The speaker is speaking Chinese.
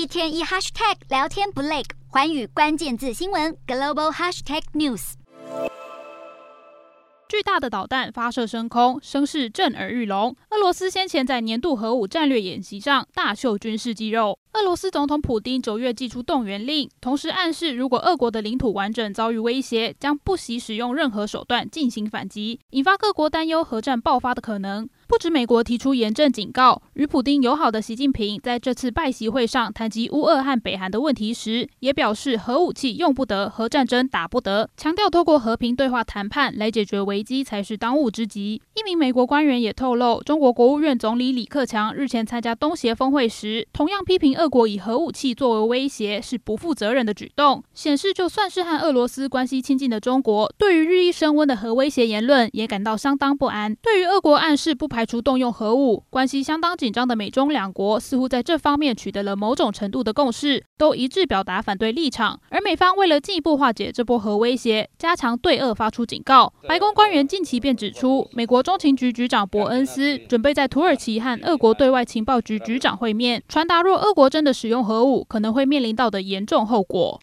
一天一 hashtag 聊天不累，寰宇关键字新闻 global hashtag news。巨大的导弹发射升空，声势震耳欲聋。俄罗斯先前在年度核武战略演习上大秀军事肌肉。俄罗斯总统普丁九月祭出动员令，同时暗示如果俄国的领土完整遭遇威胁，将不惜使用任何手段进行反击，引发各国担忧核战爆发的可能。不止美国提出严正警告，与普丁友好的习近平在这次拜习会上谈及乌俄和北韩的问题时，也表示核武器用不得，核战争打不得，强调透过和平对话谈判来解决危机才是当务之急。一名美国官员也透露，中国国务院总理李克强日前参加东协峰会时，同样批评俄国以核武器作为威胁是不负责任的举动，显示就算是和俄罗斯关系亲近的中国，对于日益升温的核威胁言论也感到相当不安。对于俄国暗示不排。排除动用核武，关系相当紧张的美中两国似乎在这方面取得了某种程度的共识，都一致表达反对立场。而美方为了进一步化解这波核威胁，加强对俄发出警告。白宫官员近期便指出，美国中情局局长伯恩斯准备在土耳其和俄国对外情报局局长会面，传达若俄国真的使用核武，可能会面临到的严重后果。